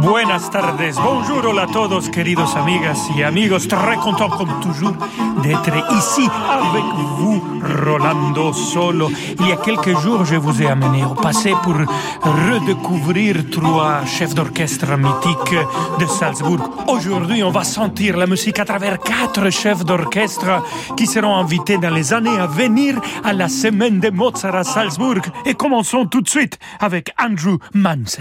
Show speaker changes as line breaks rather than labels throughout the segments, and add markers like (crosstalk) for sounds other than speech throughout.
Buenas tardes, bonjour a todos queridos amigas y amigos, très content comme toujours d'être ici avec vous, Rolando Solo. Il y a quelques jours, je vous ai amené au passé pour redécouvrir trois chefs d'orchestre mythiques de Salzbourg. Aujourd'hui, on va sentir la musique à travers quatre chefs d'orchestre qui seront invités dans les années à venir à la semaine de Mozart à Salzbourg. Et commençons tout de suite avec Andrew Manse.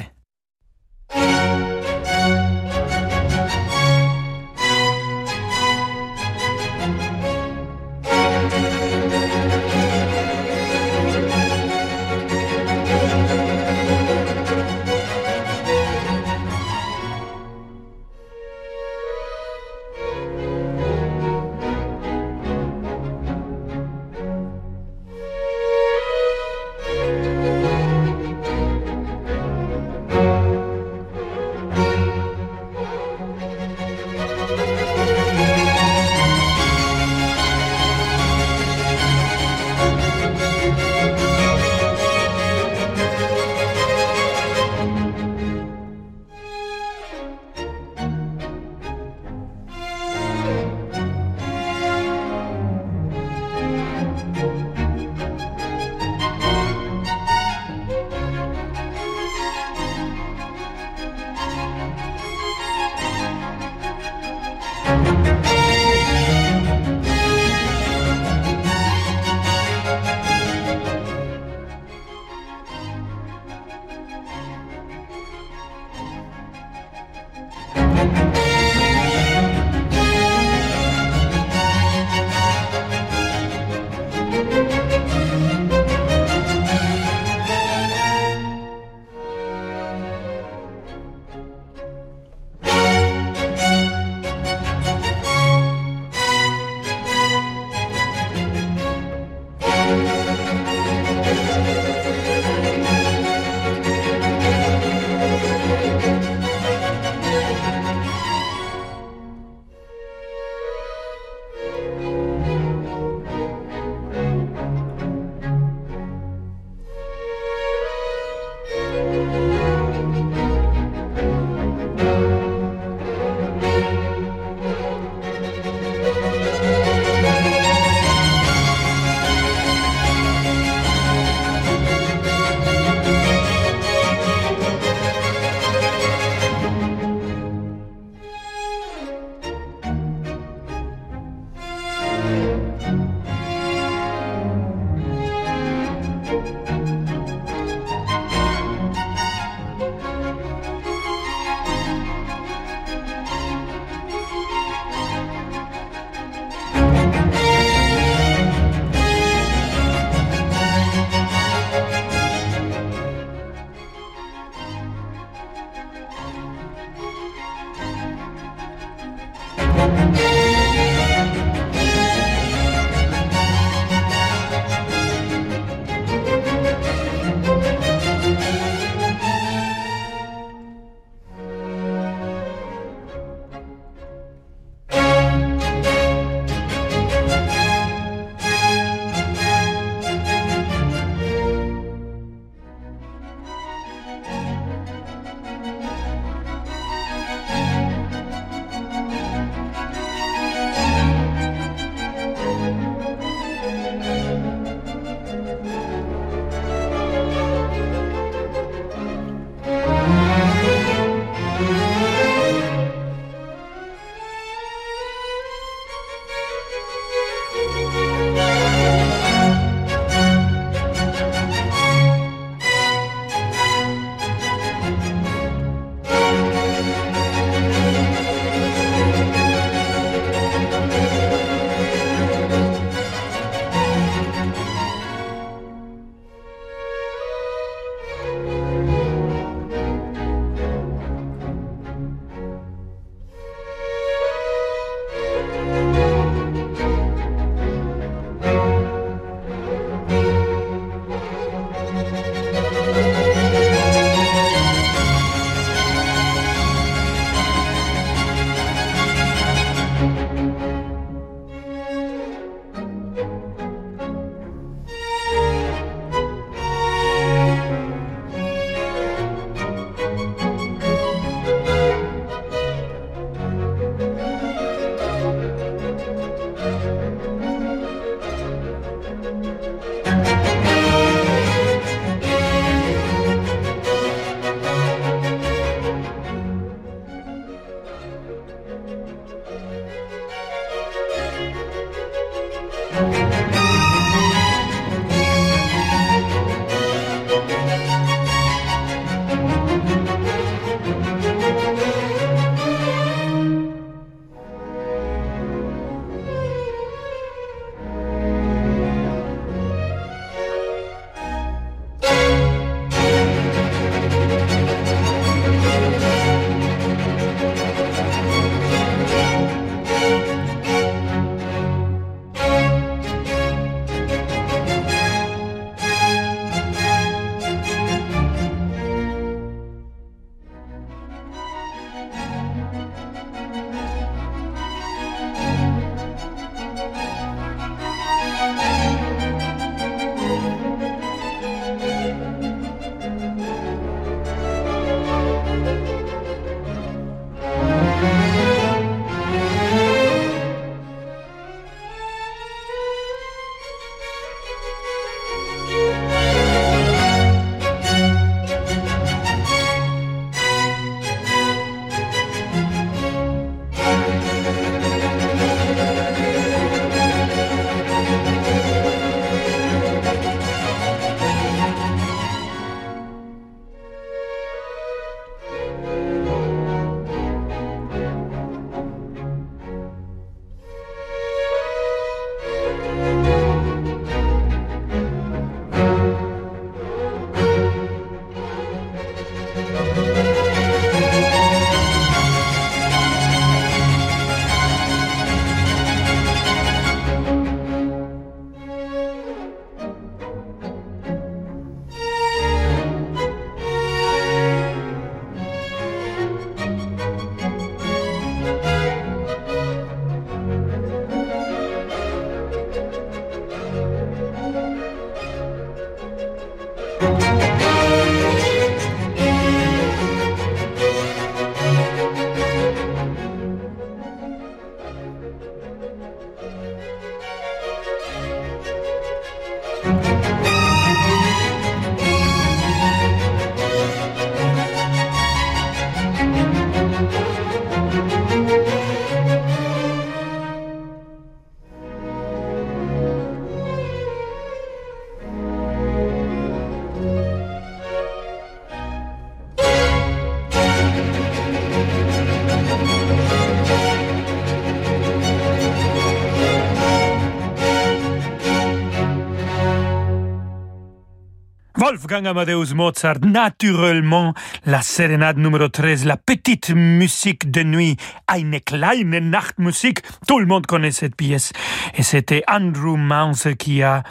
Wolfgang Amadeus Mozart, naturellement, la sérénade numéro 13, la petite musique de nuit, Eine kleine Nachtmusik. Tout le monde connaît cette pièce. Et c'était Andrew Mounce qui a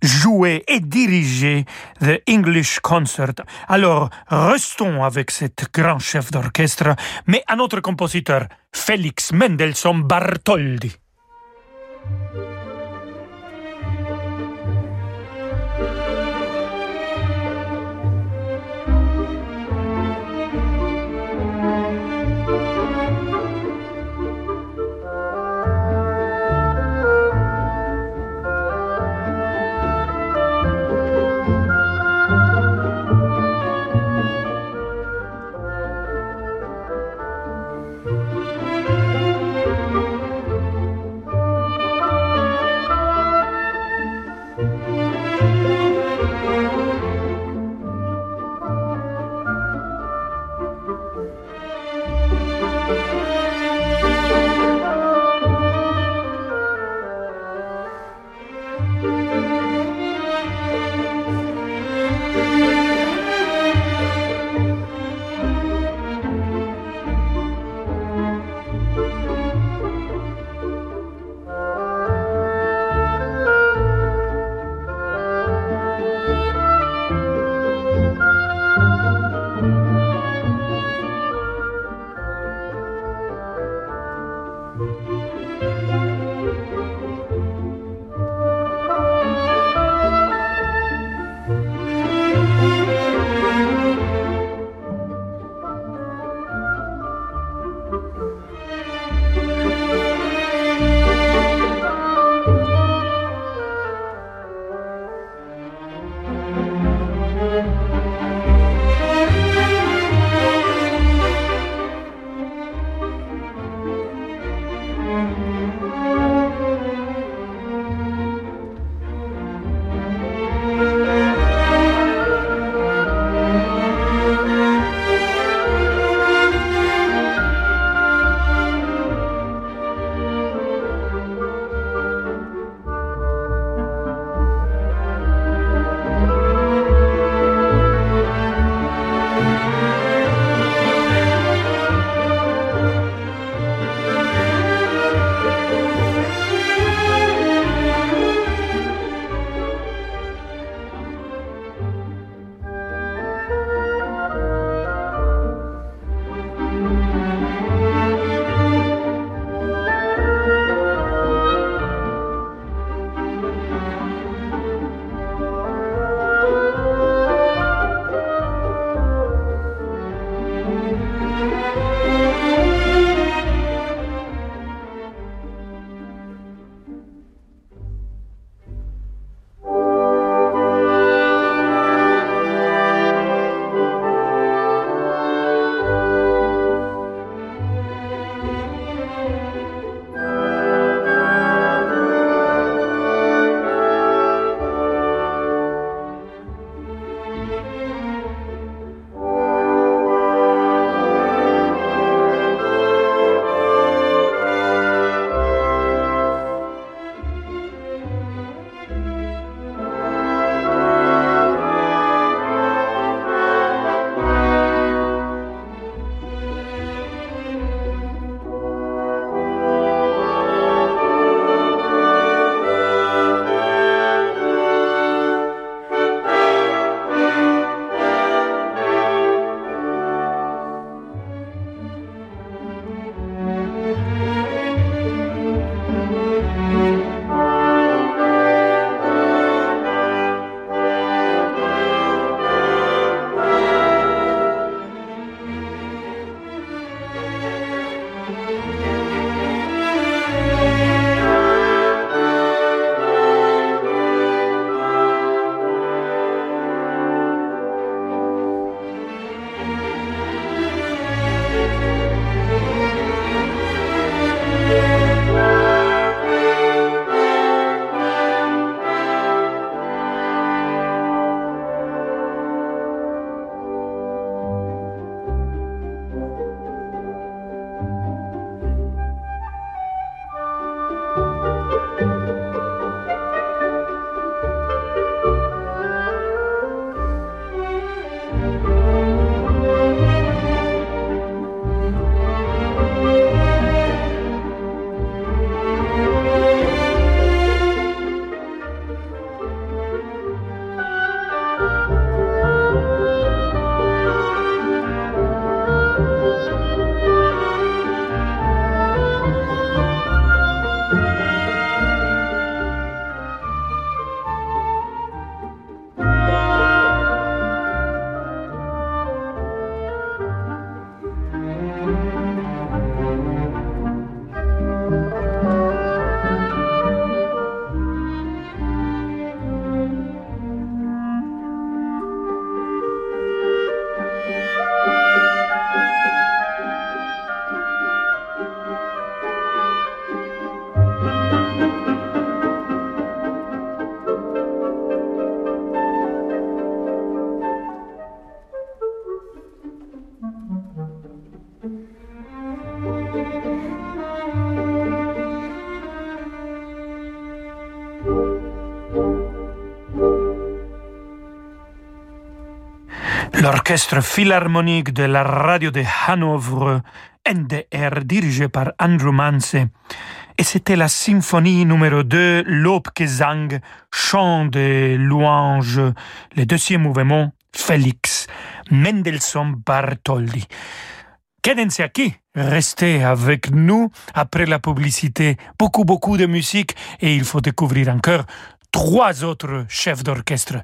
joué et dirigé The English Concert. Alors, restons avec cet grand chef d'orchestre, mais un autre compositeur, Félix Mendelssohn Bartholdy. L'orchestre philharmonique de la radio de Hanovre, NDR, dirigé par Andrew Manse. Et c'était la symphonie numéro 2, Lobgesang, chant de louange, le deuxième mouvement, Félix, Mendelssohn Bartholdi. Qui? Restez avec nous après la publicité. Beaucoup, beaucoup de musique et il faut découvrir encore trois autres chefs d'orchestre.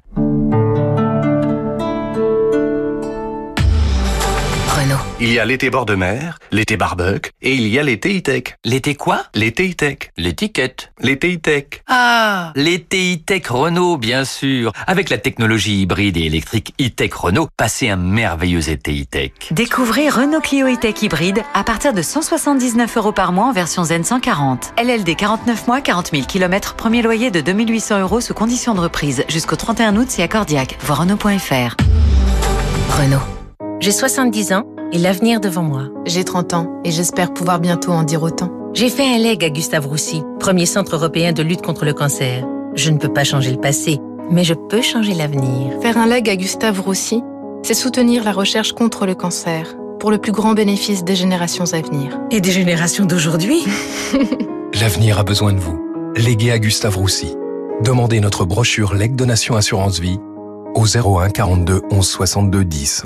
Il y a l'été bord de mer, l'été barbecue et il y a l'été e-tech.
L'été quoi?
L'été e-tech.
L'étiquette.
L'été e-tech.
Ah, l'été e-tech Renault, bien sûr. Avec la technologie hybride et électrique e-tech Renault, passez un merveilleux été e-tech.
Découvrez Renault Clio e-tech hybride à partir de 179 euros par mois en version Zen 140. LLD 49 mois, 40 000 km, premier loyer de 2800 euros sous condition de reprise. Jusqu'au 31 août, c'est accordiaque. Voir Renault.fr.
Renault. J'ai 70 ans et l'avenir devant moi.
J'ai 30 ans et j'espère pouvoir bientôt en dire autant.
J'ai fait un leg à Gustave Roussy, premier centre européen de lutte contre le cancer. Je ne peux pas changer le passé, mais je peux changer l'avenir.
Faire un leg à Gustave Roussy, c'est soutenir la recherche contre le cancer, pour le plus grand bénéfice des générations à venir.
Et des générations d'aujourd'hui (laughs)
L'avenir a besoin de vous. Léguez à Gustave Roussy. Demandez notre brochure Leg Donation Assurance Vie au 01 42 11 62 10.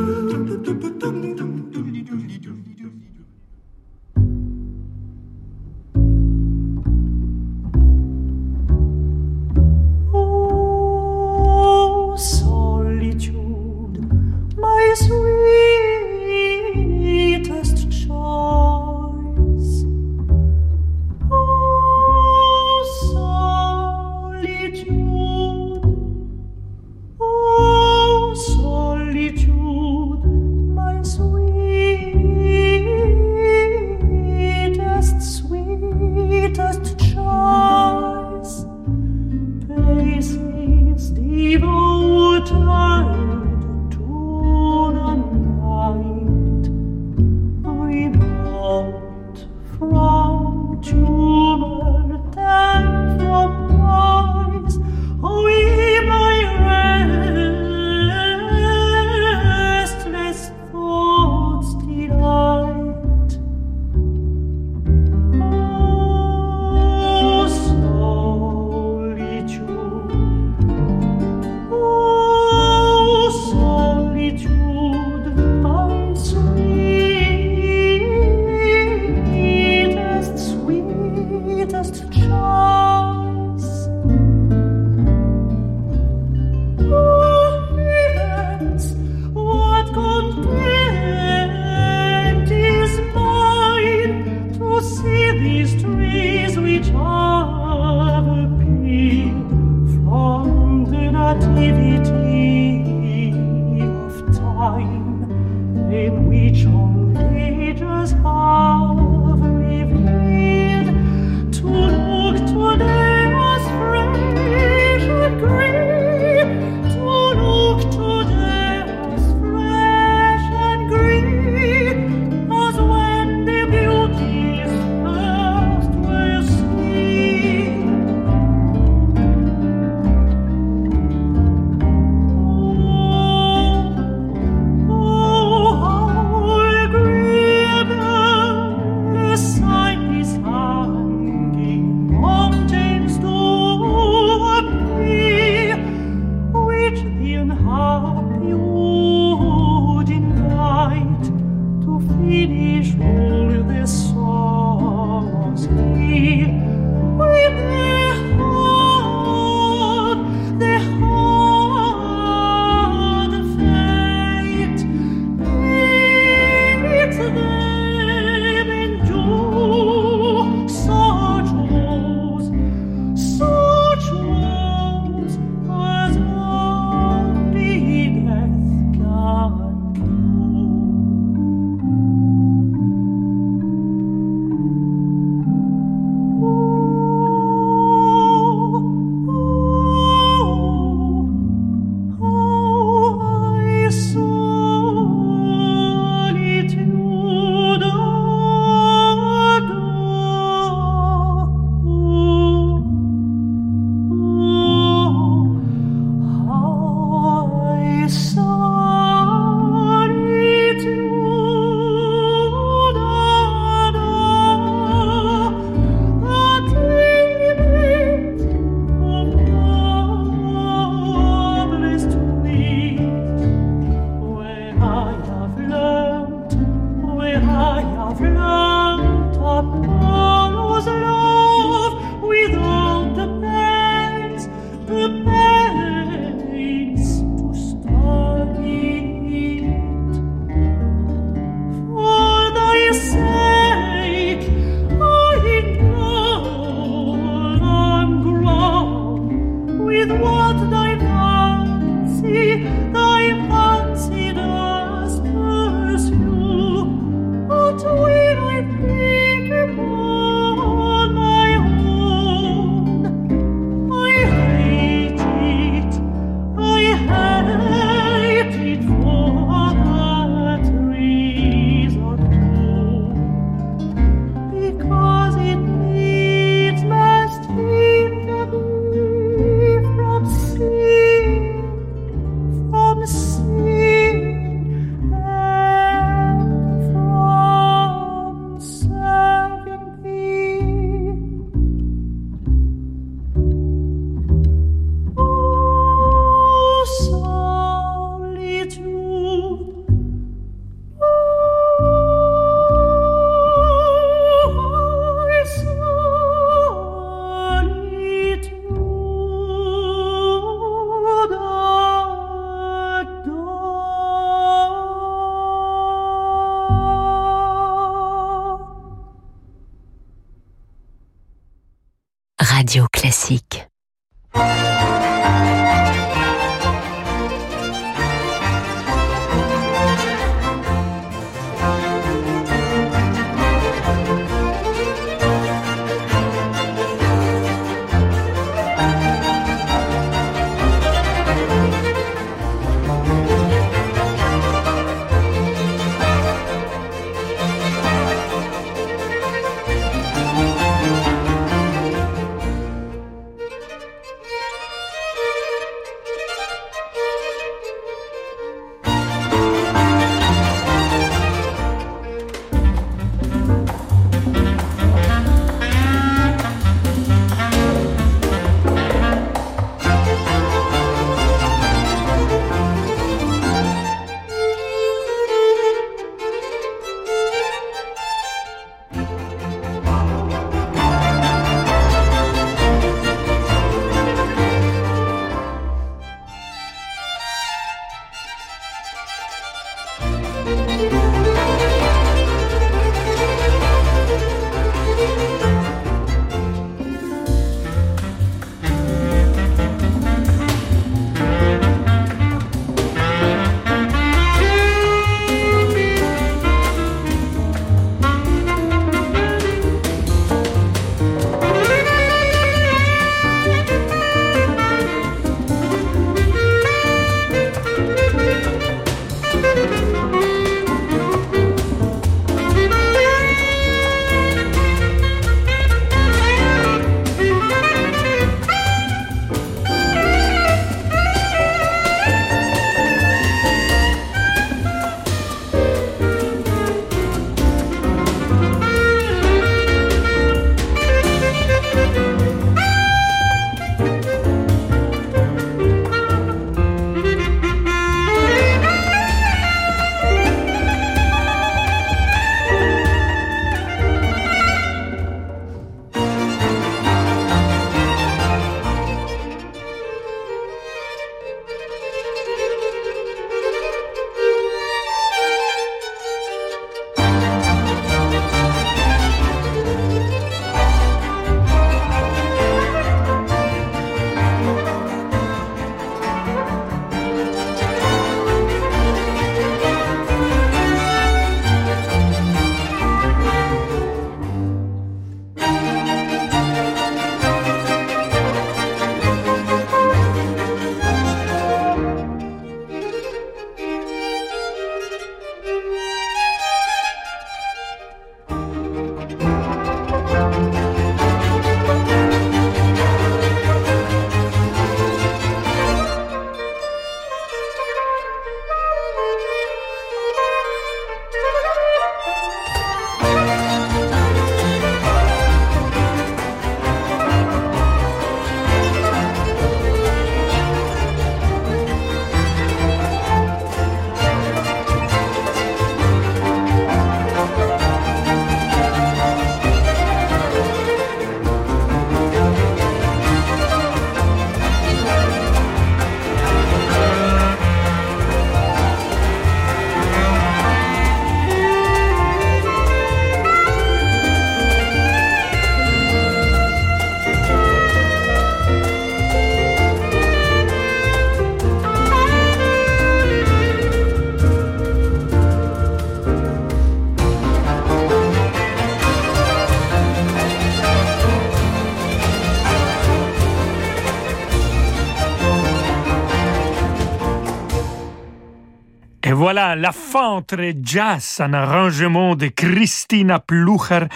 Voilà la entre jazz, un arrangement de Christina Plucher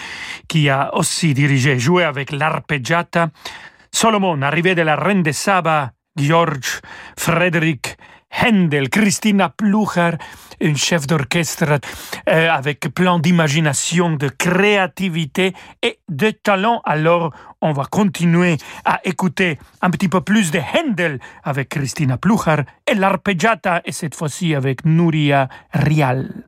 qui a aussi dirigé, joué avec l'arpeggiata. Solomon, arrivé de la Reine de Saba, George Frederick Händel, Christina Plucher, une chef d'orchestre euh, avec plein d'imagination, de créativité et de talent. Alors, on va continuer à écouter un petit peu plus de Händel avec Christina Plucher et l'arpeggiata, et cette fois-ci avec Nuria Rial.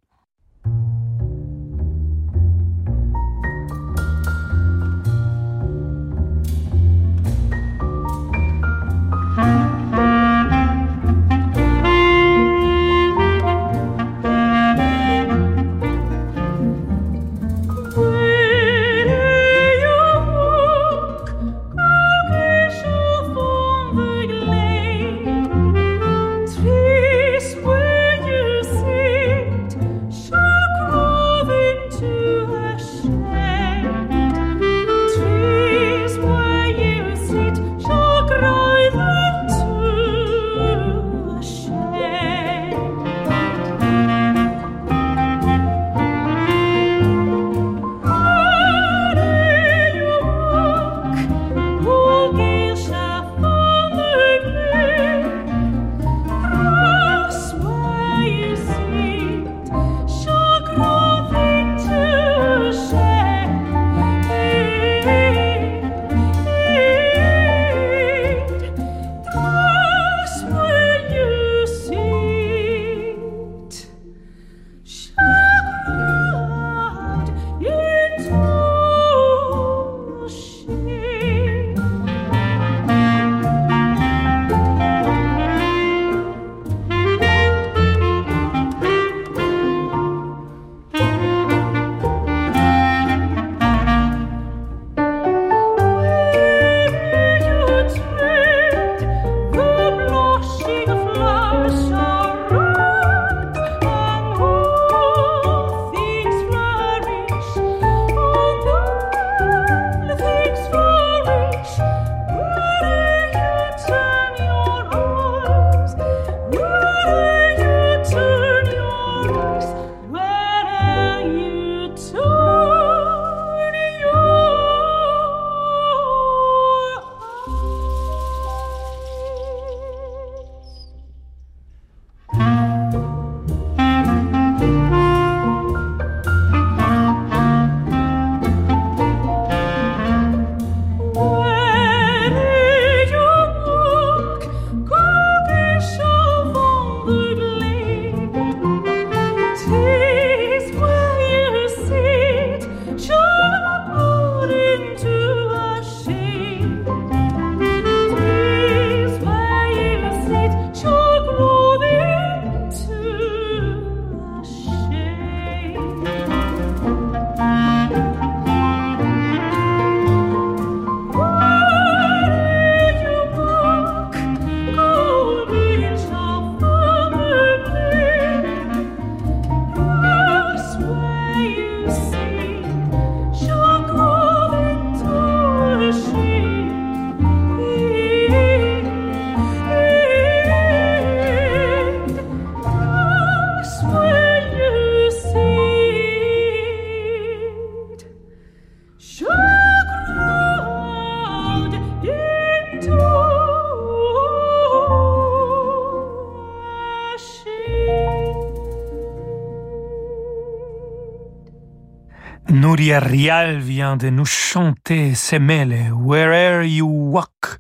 Rial vient de nous chanter Semele, Wherever You Walk,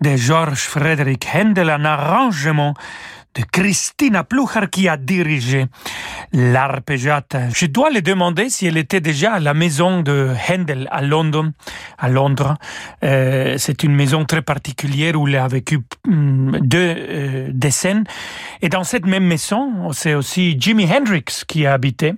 de George Frederick Handel, un arrangement de Christina Plucher qui a dirigé l'arpeggiata. Je dois lui demander si elle était déjà à la maison de Handel à Londres. Euh, c'est une maison très particulière où il a vécu hum, deux euh, décennies. Et dans cette même maison, c'est aussi Jimi Hendrix qui a habité.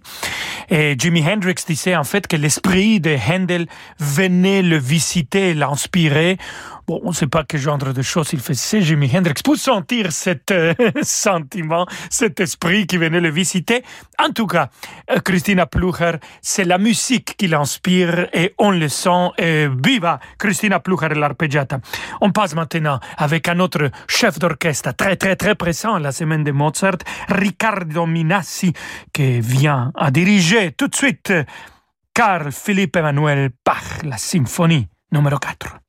Et Jimi Hendrix disait en fait que l'esprit de Handel venait le visiter, l'inspirer. Bon, on ne sait pas quel genre de choses il faisait, Jimi Hendrix, pour sentir cet euh, (laughs) sentiment, cet esprit qui venait le visiter. En tout cas, euh, Christina Plucher, c'est la musique qui l'inspire et on le sent. Et viva Christina Plucher et l'arpeggiata. On passe maintenant avec un autre chef d'orchestre très très très présent la semaine de Mozart, Riccardo Minassi, qui vient à diriger tout de suite Carl Philippe Emmanuel Bach, la symphonie numéro 4.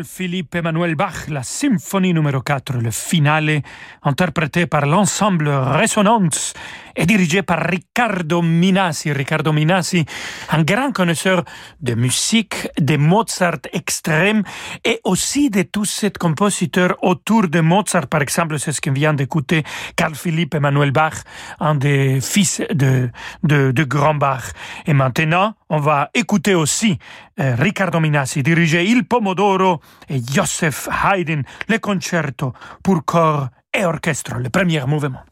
el Philippe Emmanuel Bach, la symphonie numéro 4, le finale, interprété par l'ensemble Résonance et dirigé par Riccardo Minassi. Riccardo Minassi, un grand connaisseur de musique, de Mozart extrême et aussi de tous ces compositeurs autour de Mozart. Par exemple, c'est ce qu'on vient d'écouter, Carl Philippe Emmanuel Bach, un des fils de, de, Grand Bach. Et maintenant, on va écouter aussi euh, Riccardo Minassi diriger Il Pomodoro et Joseph Haydn, le concerto pour corps et orchestre, le premier mouvement.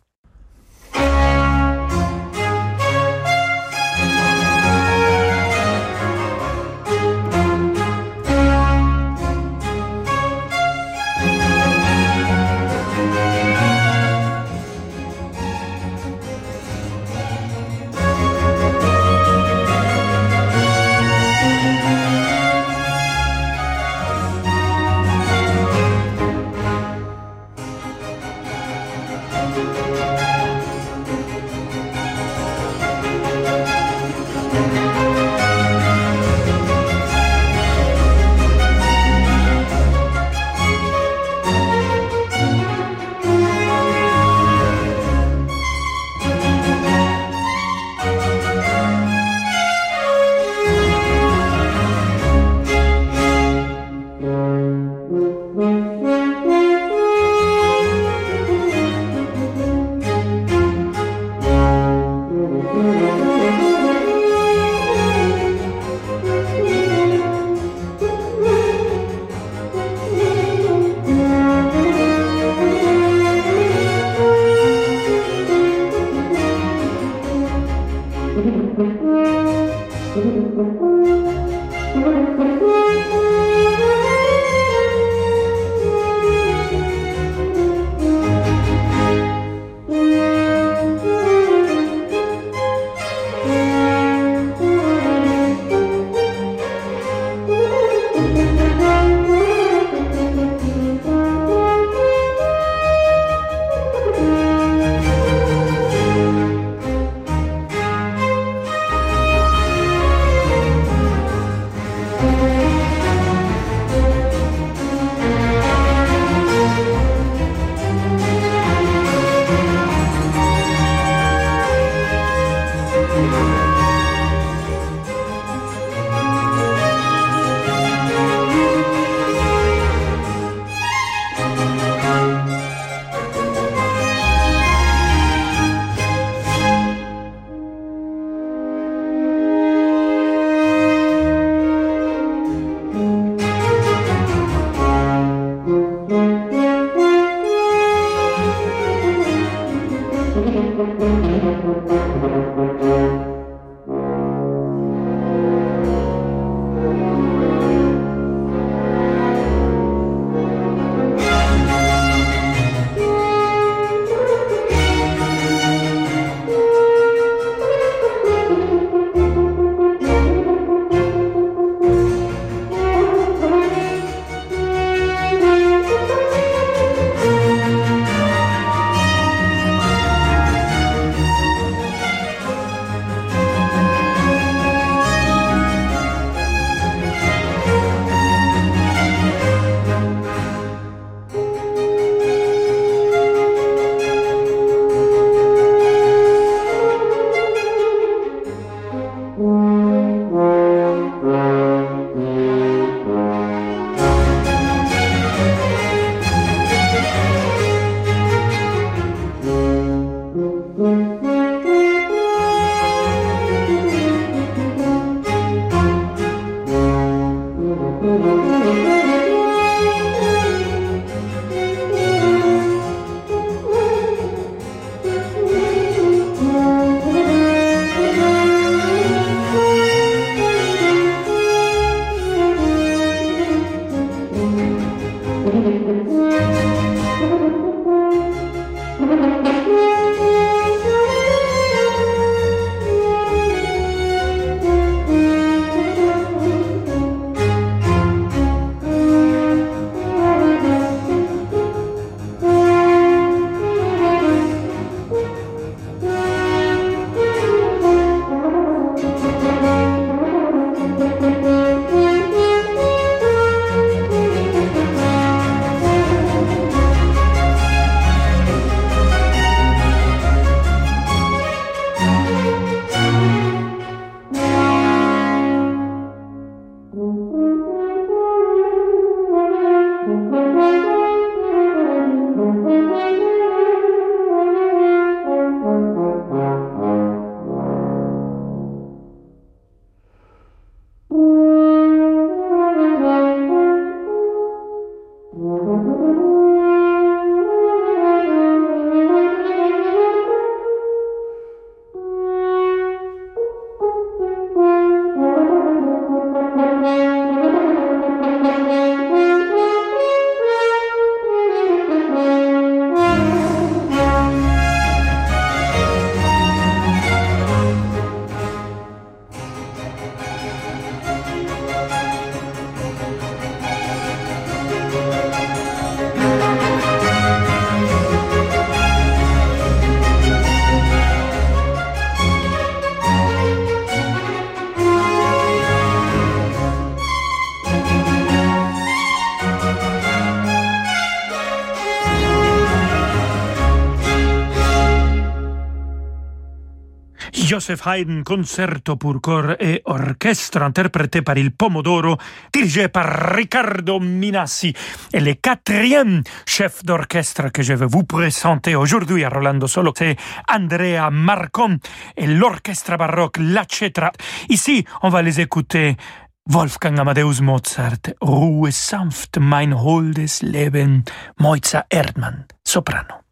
Joseph Haydn, concerto pour corps et orchestre, interprété par il Pomodoro, dirigé par Riccardo Minassi. Et le quatrième chef d'orchestre que je vais vous présenter aujourd'hui à Rolando Solo, c'est Andrea Marcon et l'orchestre baroque La Cetra. Ici, on va les écouter Wolfgang Amadeus Mozart, Ruhe sanft mein holdes Leben, Moitza Erdmann, soprano.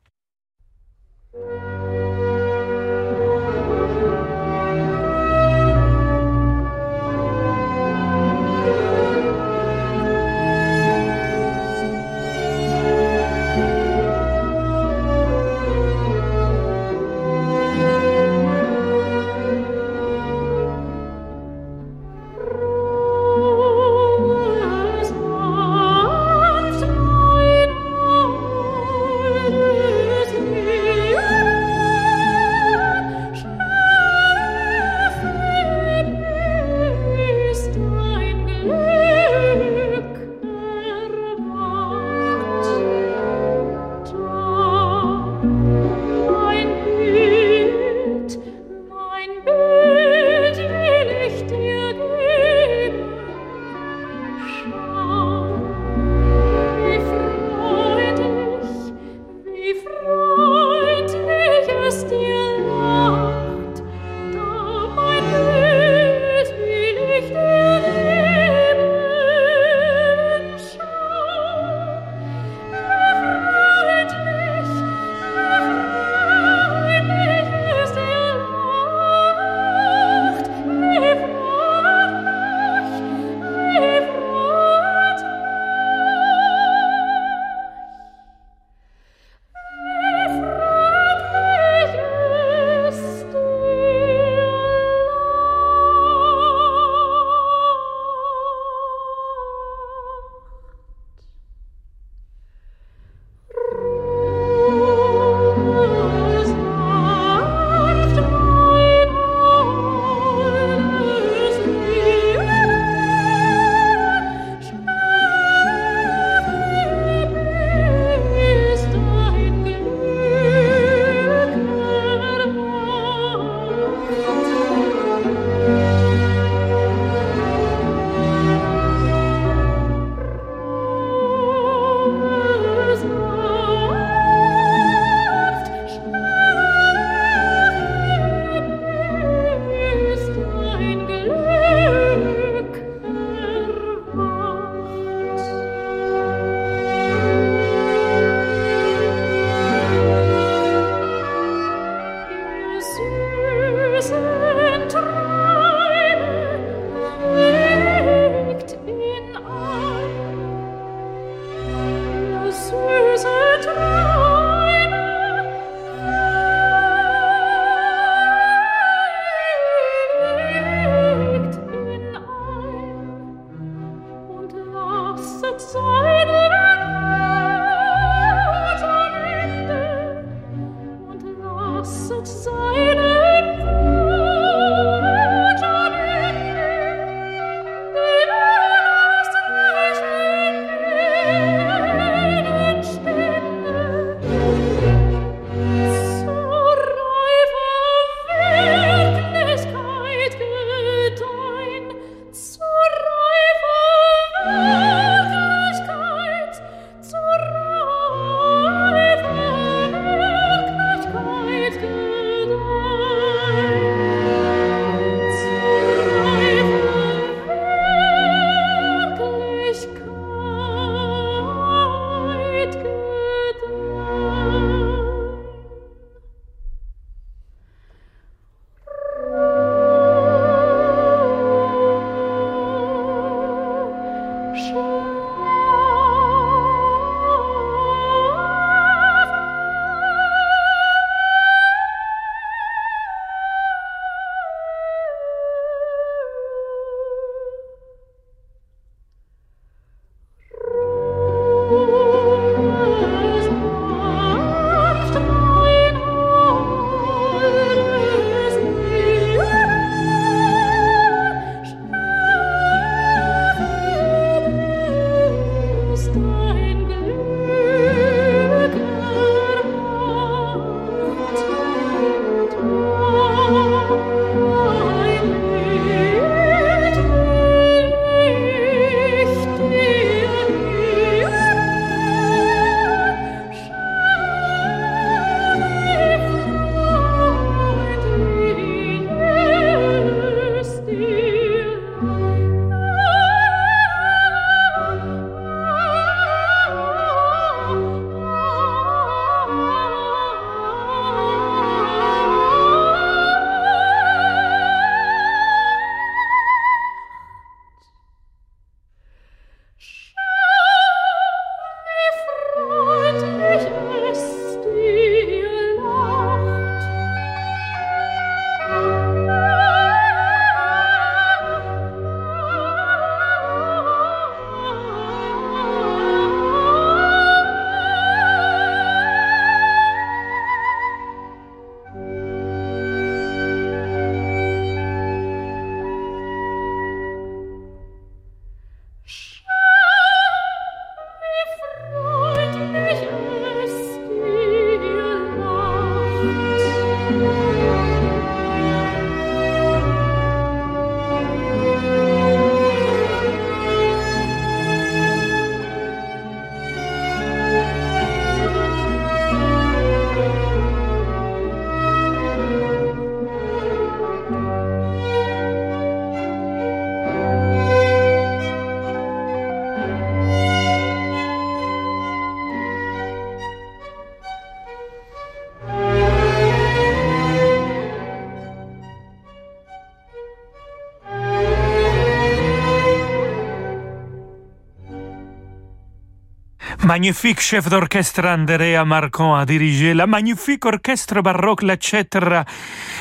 Magnifique chef d'orchestre Andrea Marcon a dirigé la magnifique orchestre baroque La Cetra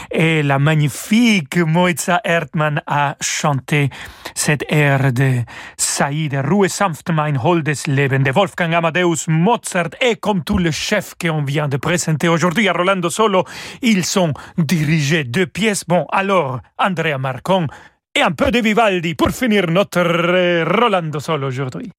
et la magnifique Moitza Erdmann a chanté cette air de Saïd, Ruhe sanft mein holdes Leben de Wolfgang Amadeus Mozart et comme tous les chefs qu'on vient de présenter aujourd'hui à Rolando Solo, ils sont dirigés deux pièces. Bon, alors, Andrea Marcon et un peu de Vivaldi pour finir notre Rolando Solo aujourd'hui.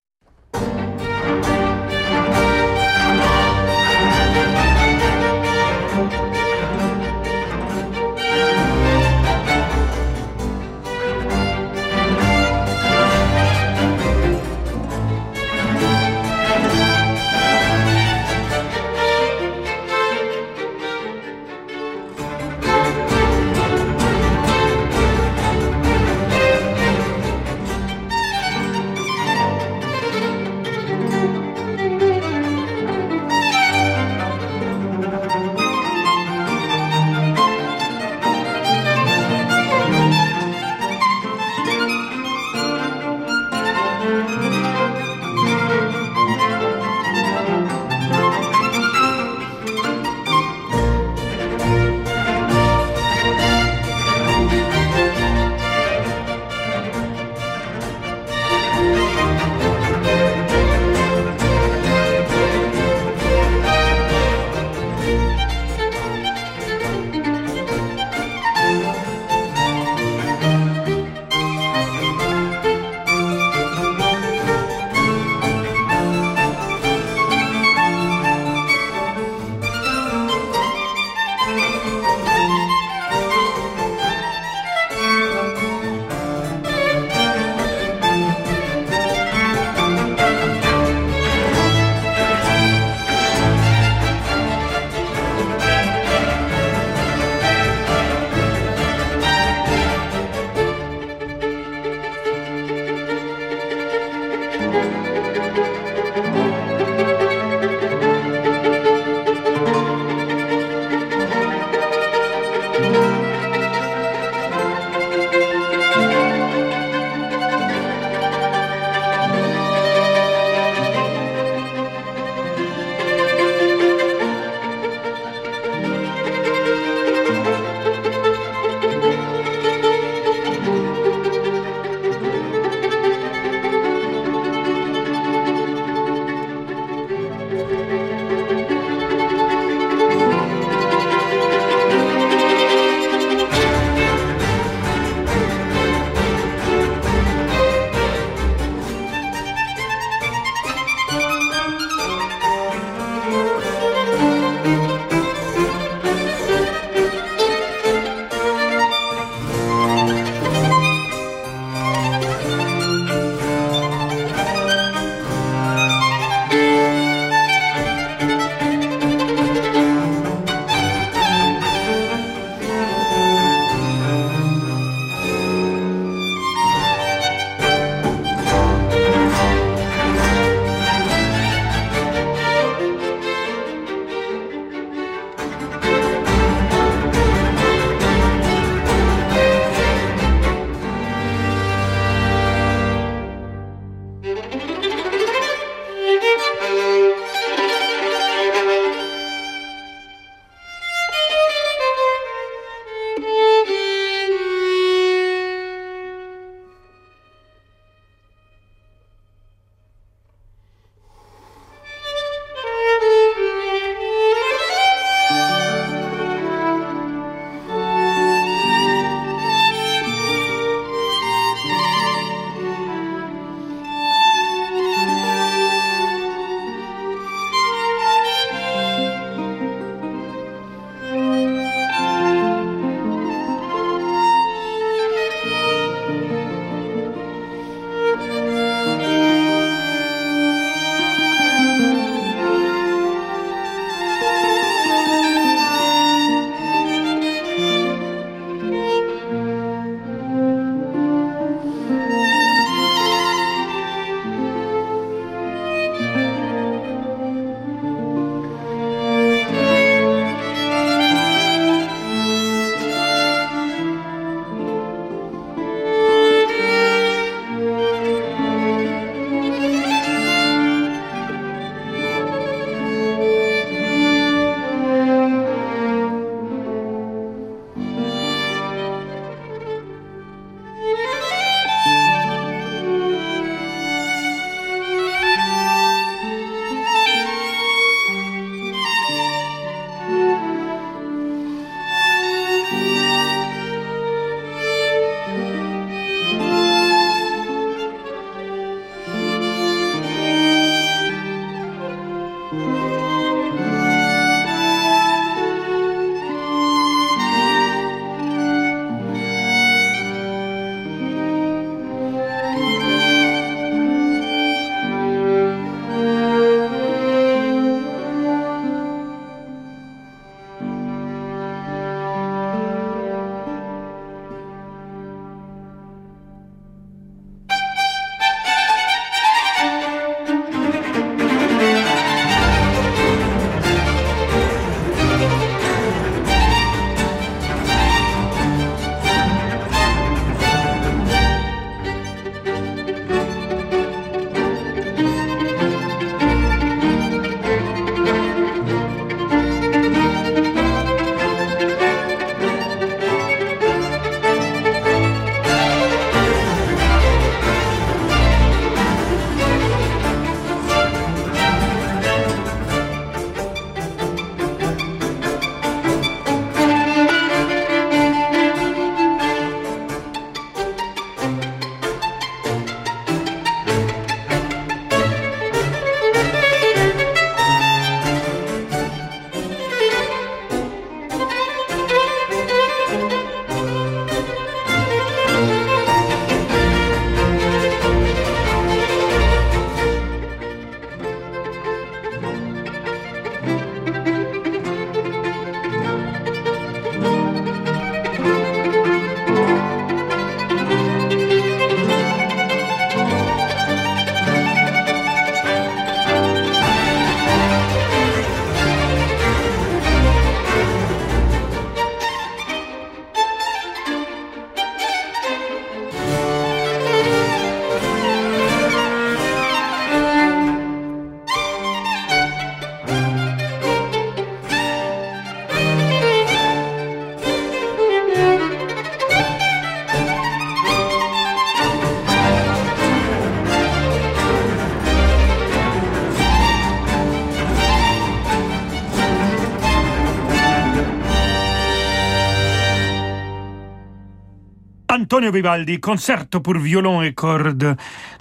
Vivaldi, concerto pour violon et cordes.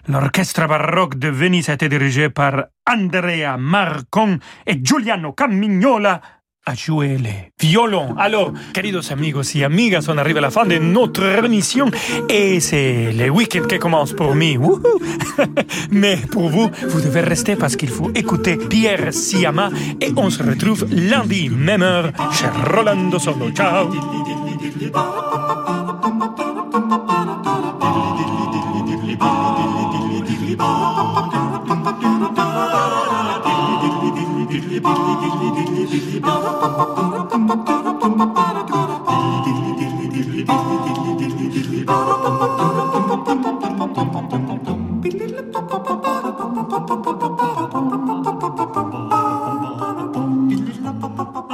L'orchestre baroque de Venise a été dirigé par Andrea Marcon et Giuliano Camignola a joué les violons. Alors, queridos amigos y amigas, on arrive à la fin de notre émission et c'est le week-end qui commence pour moi. (laughs) Mais pour vous, vous devez rester parce qu'il faut écouter Pierre Siama et on se retrouve lundi, même heure, chez Rolando Solo. Ciao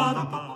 Ba-da-ba.